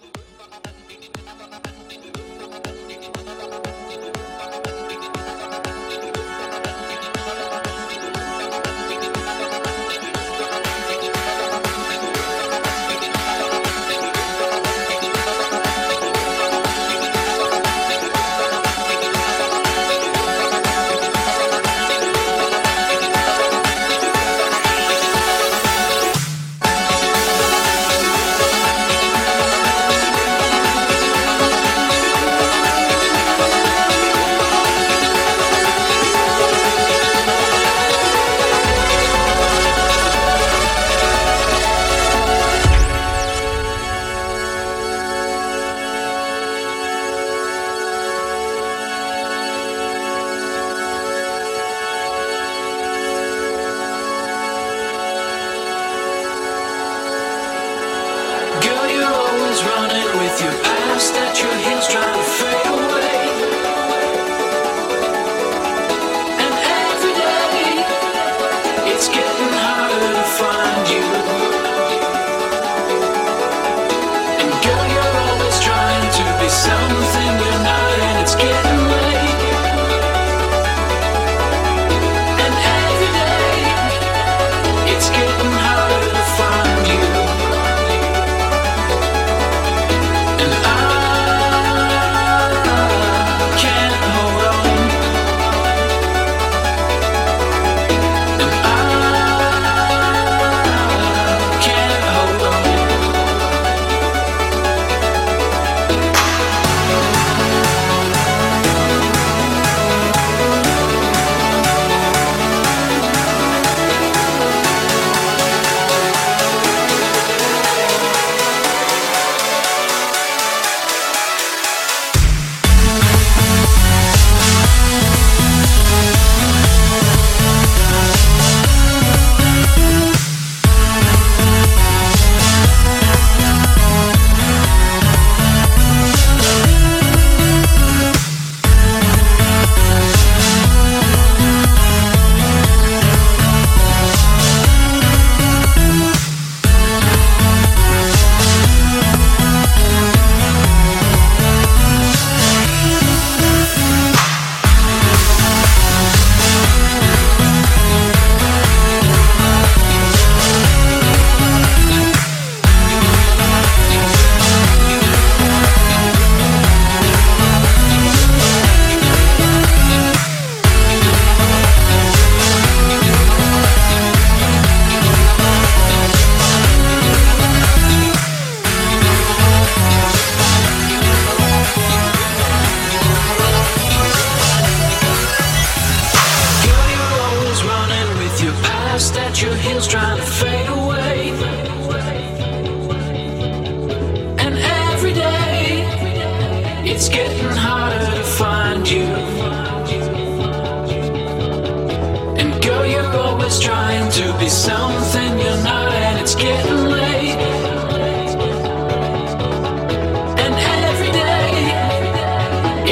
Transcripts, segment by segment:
Thank you.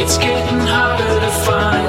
I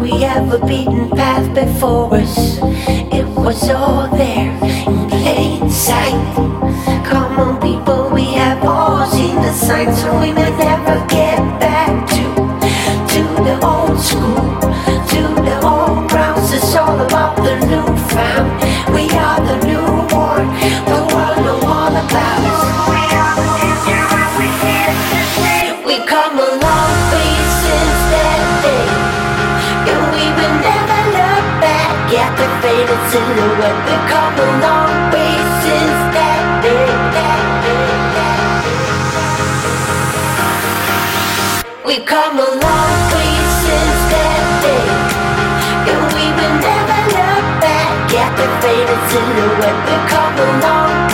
we have a beaten path before us. It was all there in plain sight. Come on, people, we have all seen the signs, so we may never get back to to the old school. long way since that day. We've come a long way since that day, and we never look back faded silhouette they call long.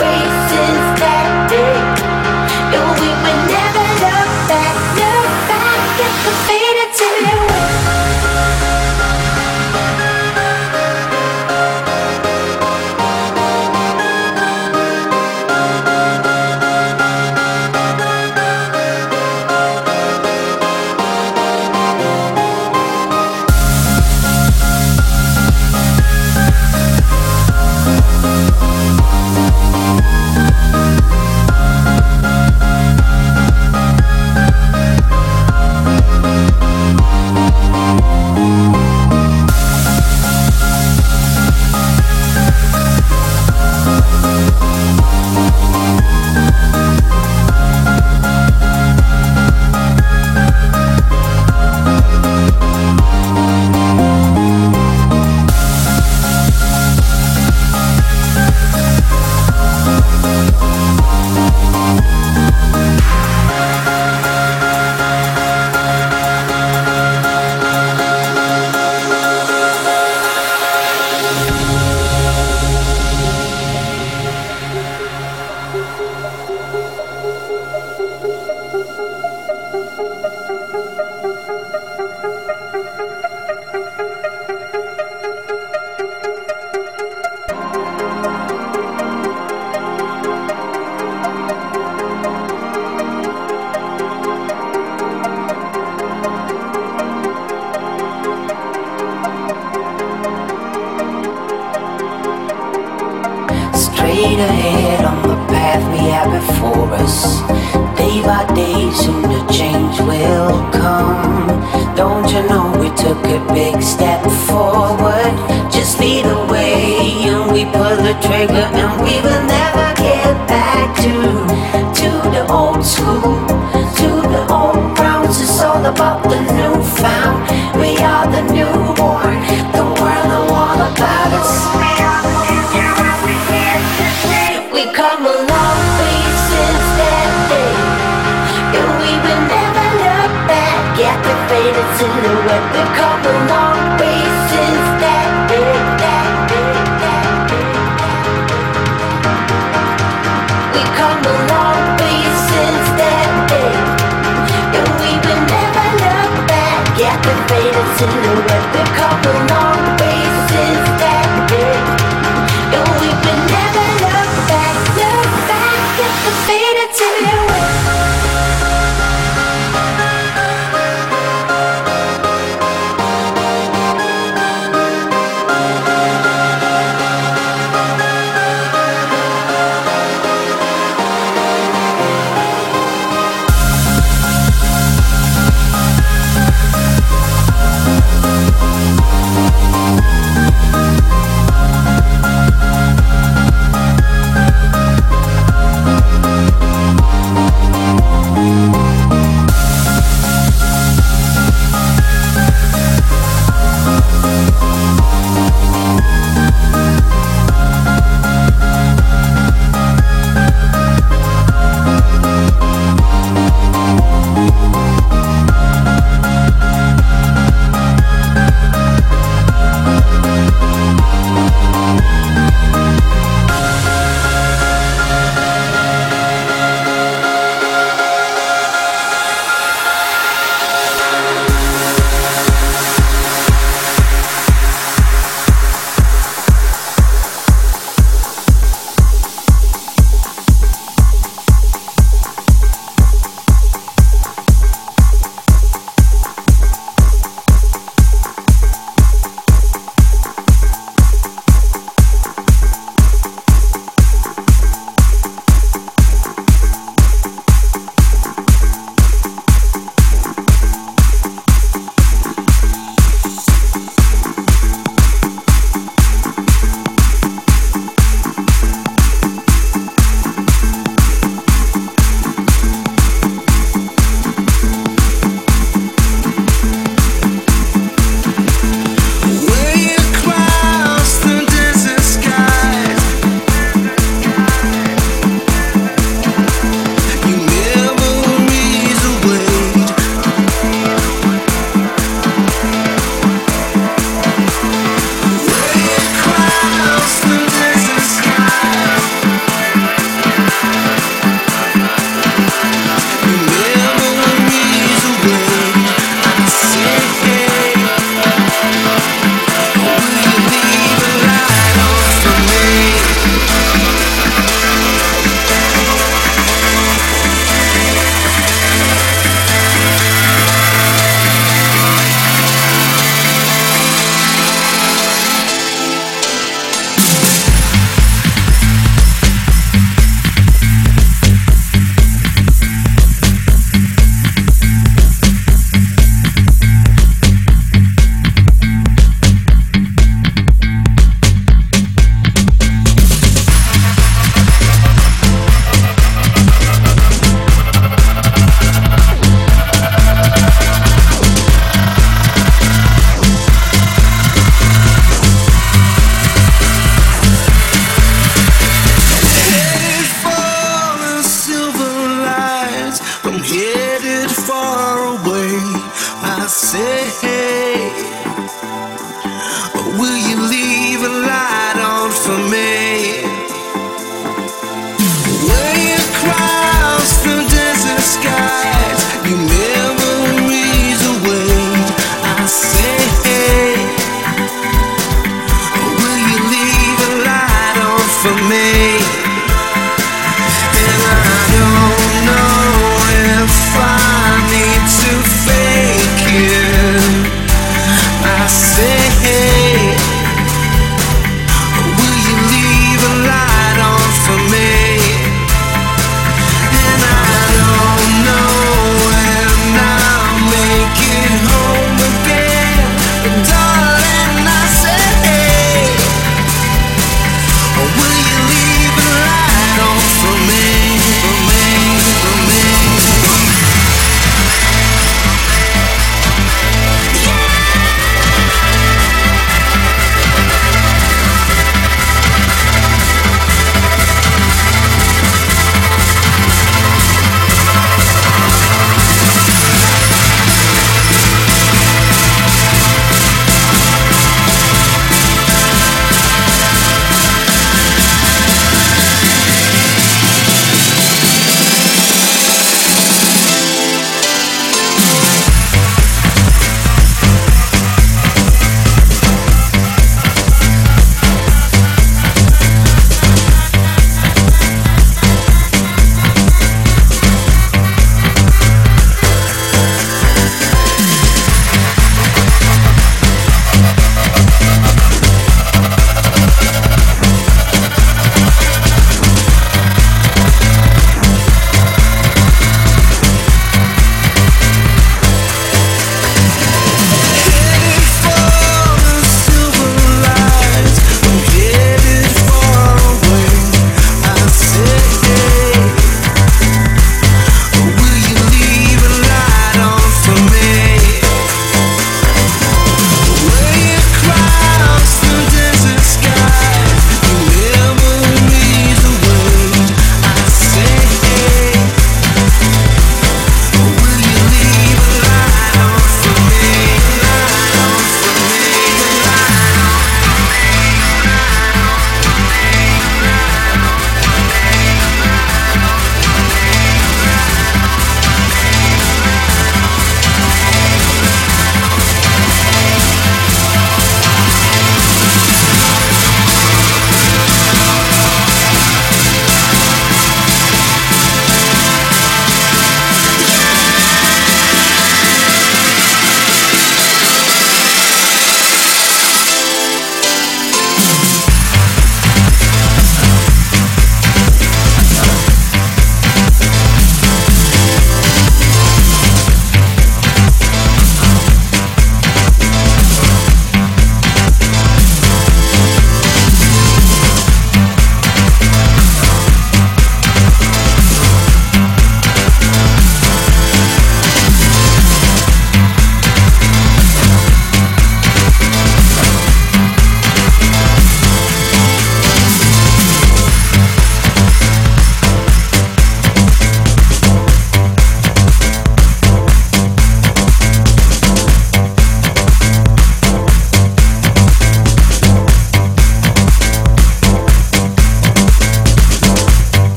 faded silhouette, the copper.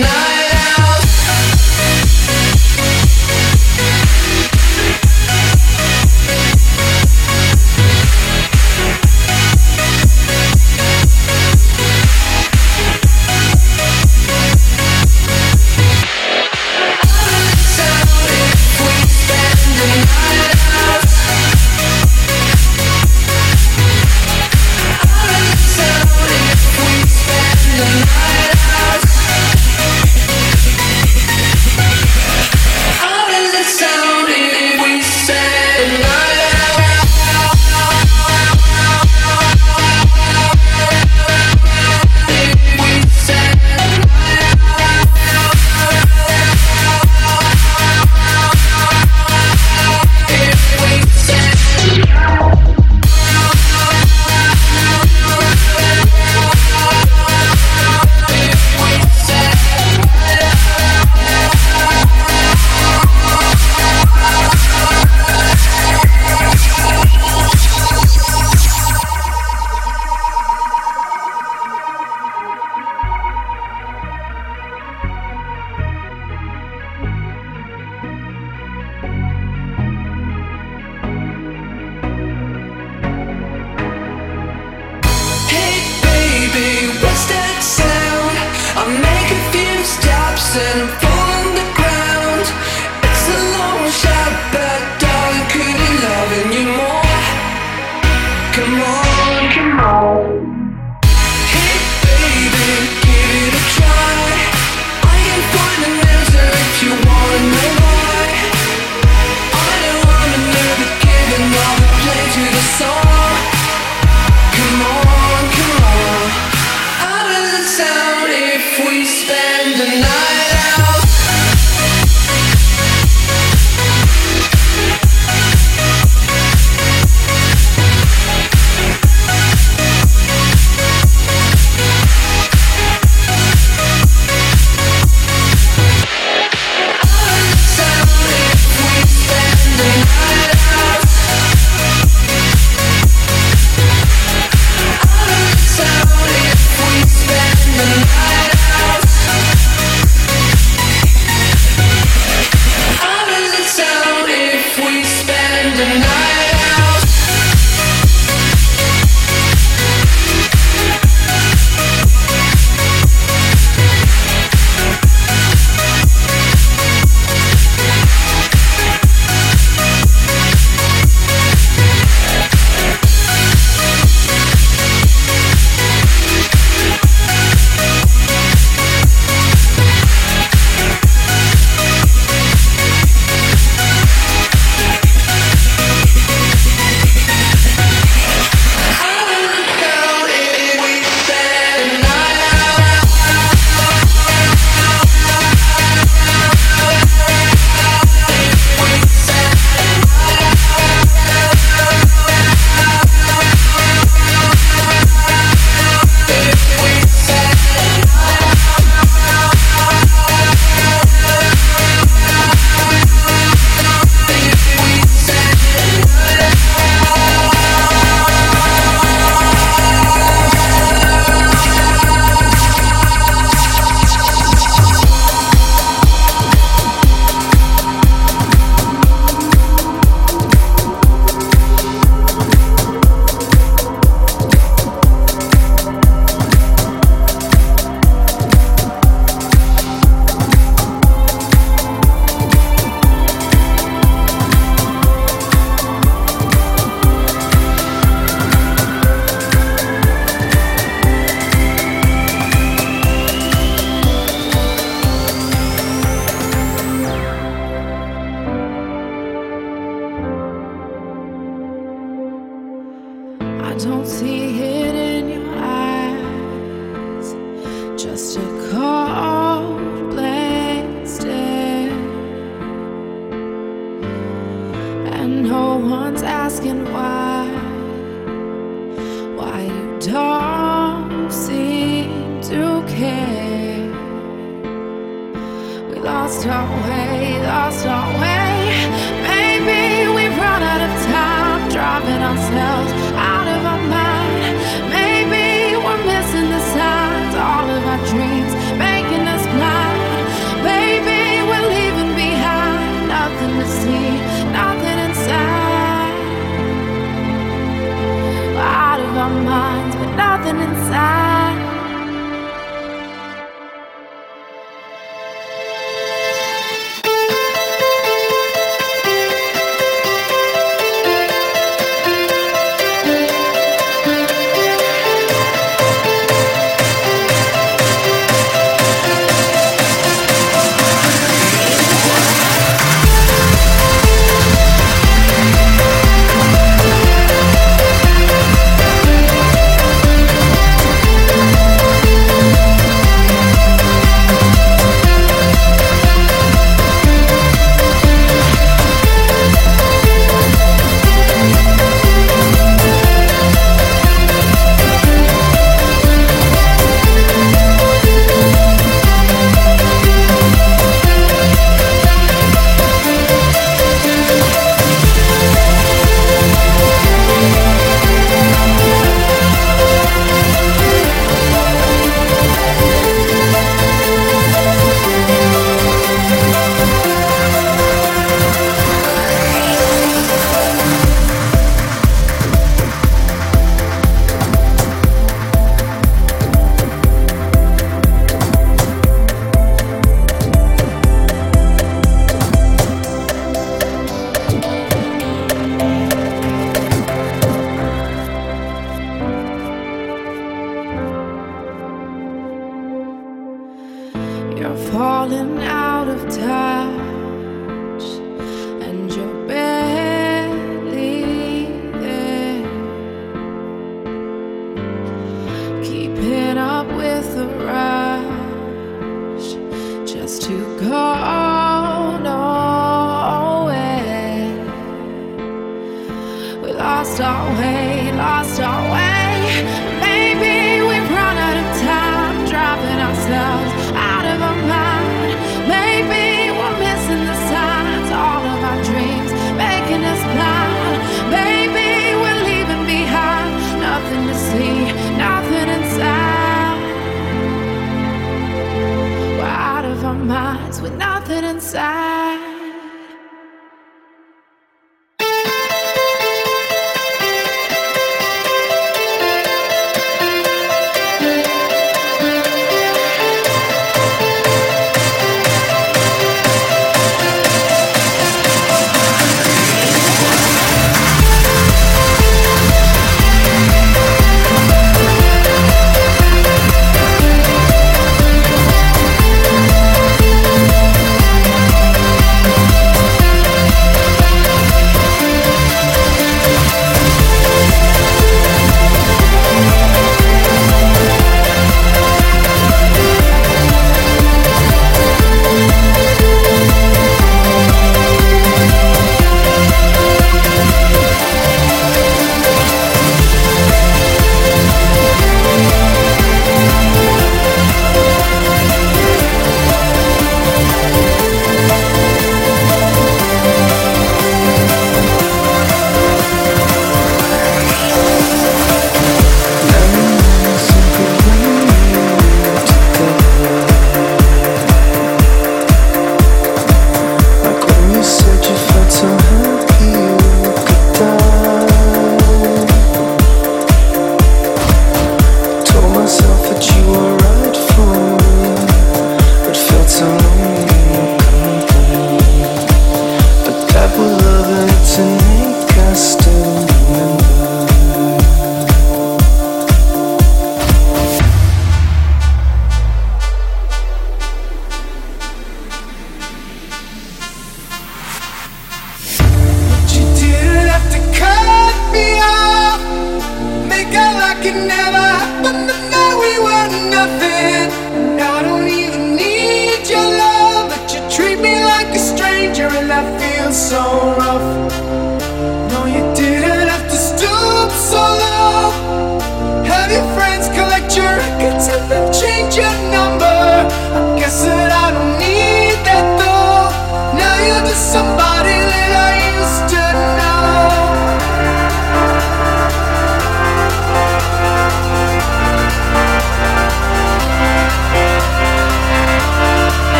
night.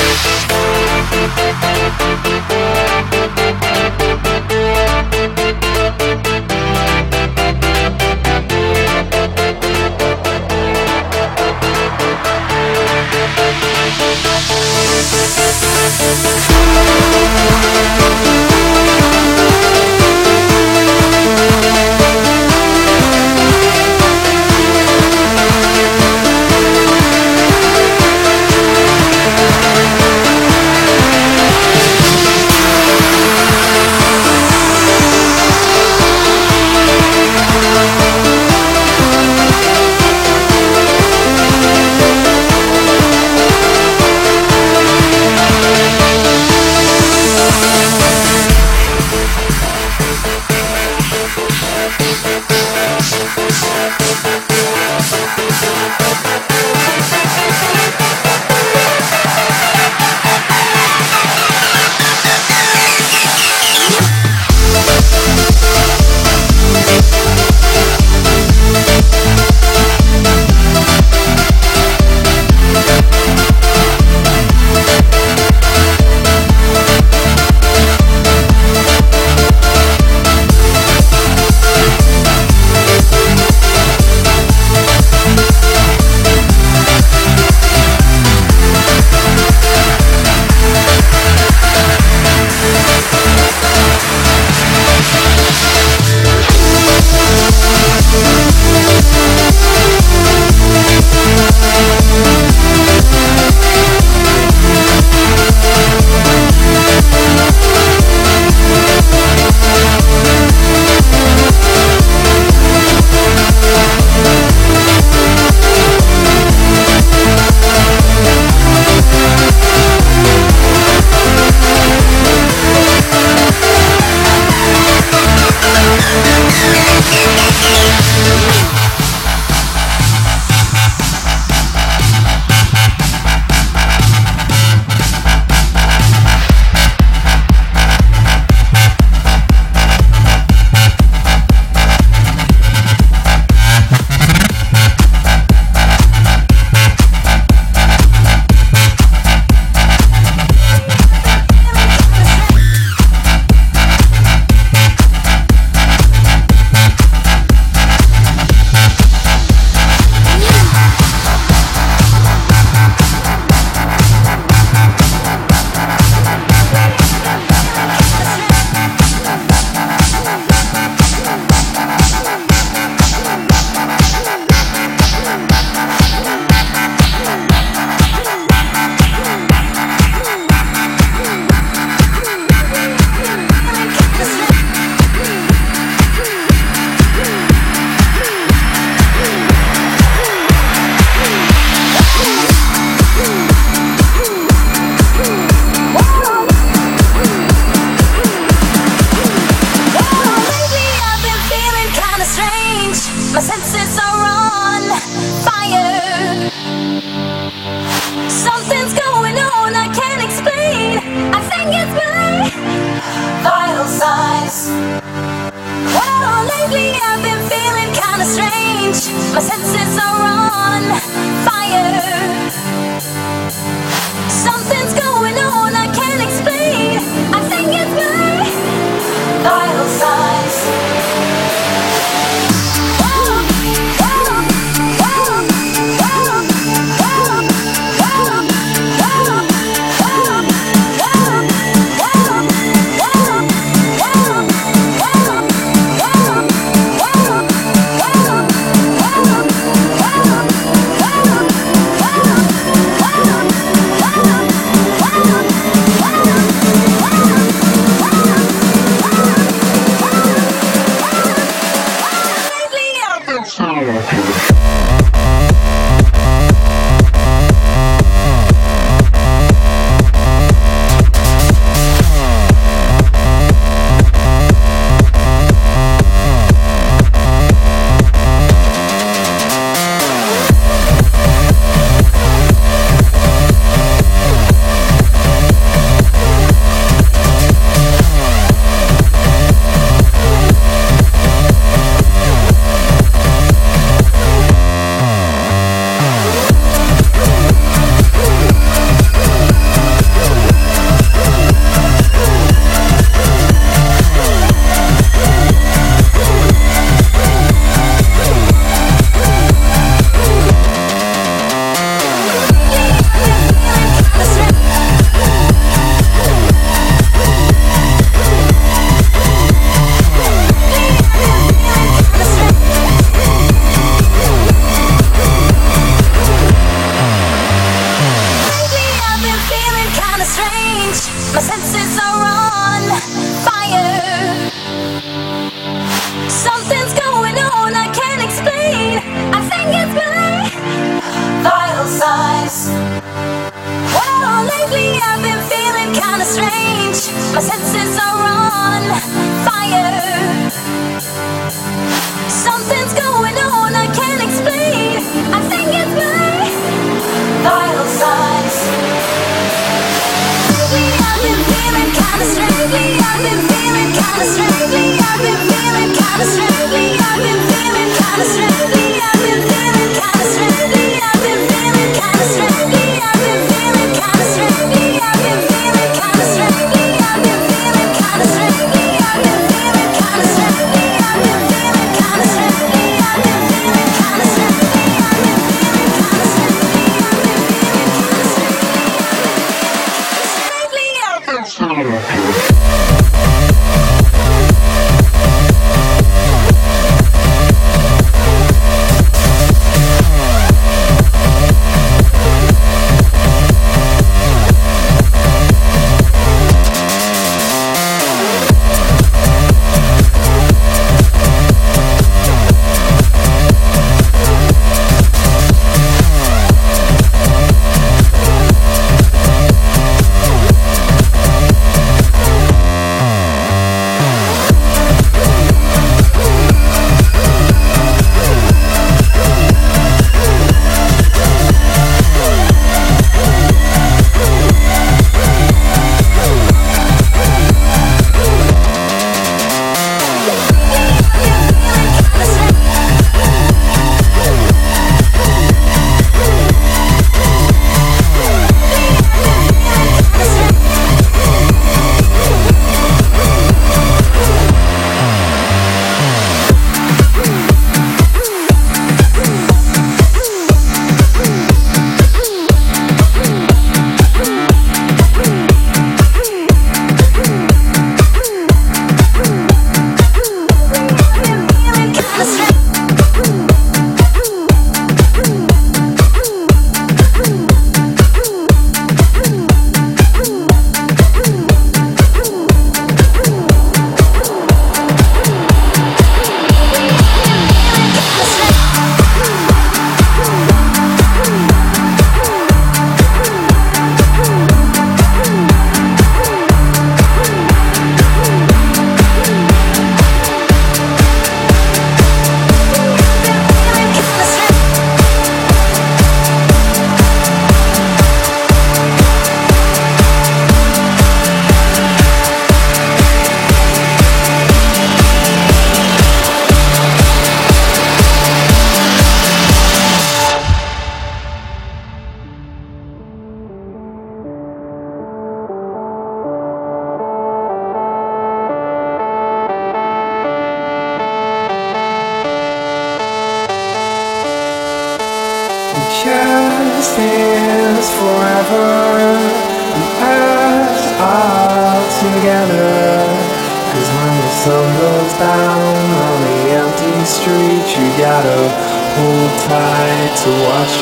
Wow.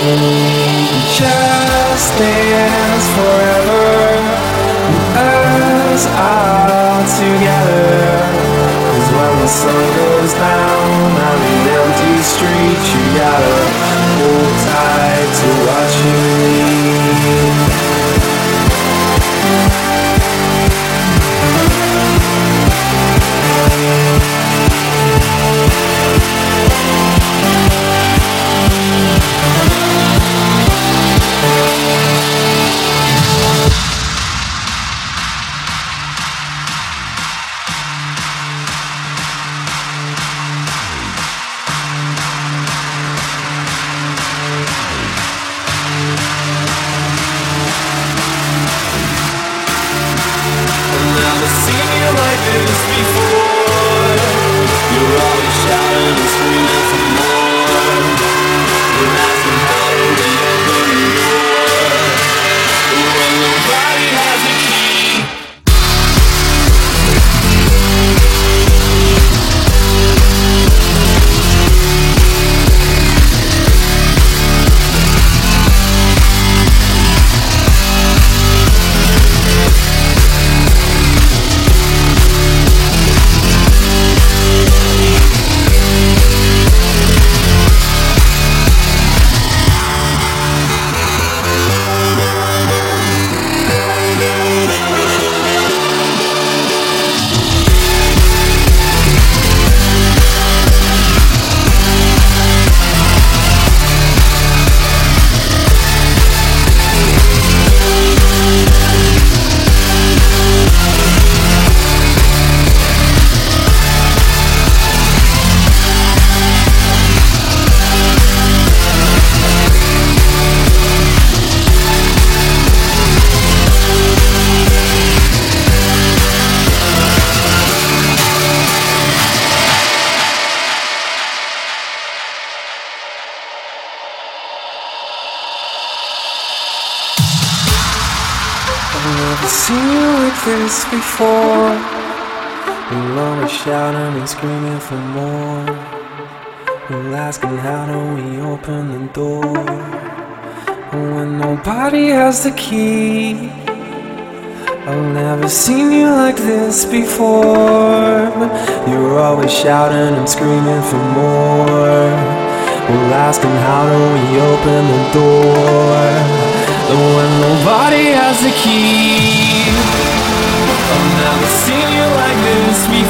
Just dance forever. Us all when the sun goes down on an empty street, you gotta hold tight to watch you leave. shouting and screaming for more. We're asking how do we open the door when nobody has the key. I've never seen you like this before. You're always shouting and screaming for more. We're asking how do we open the door when nobody has the key. I've never seen you like this before.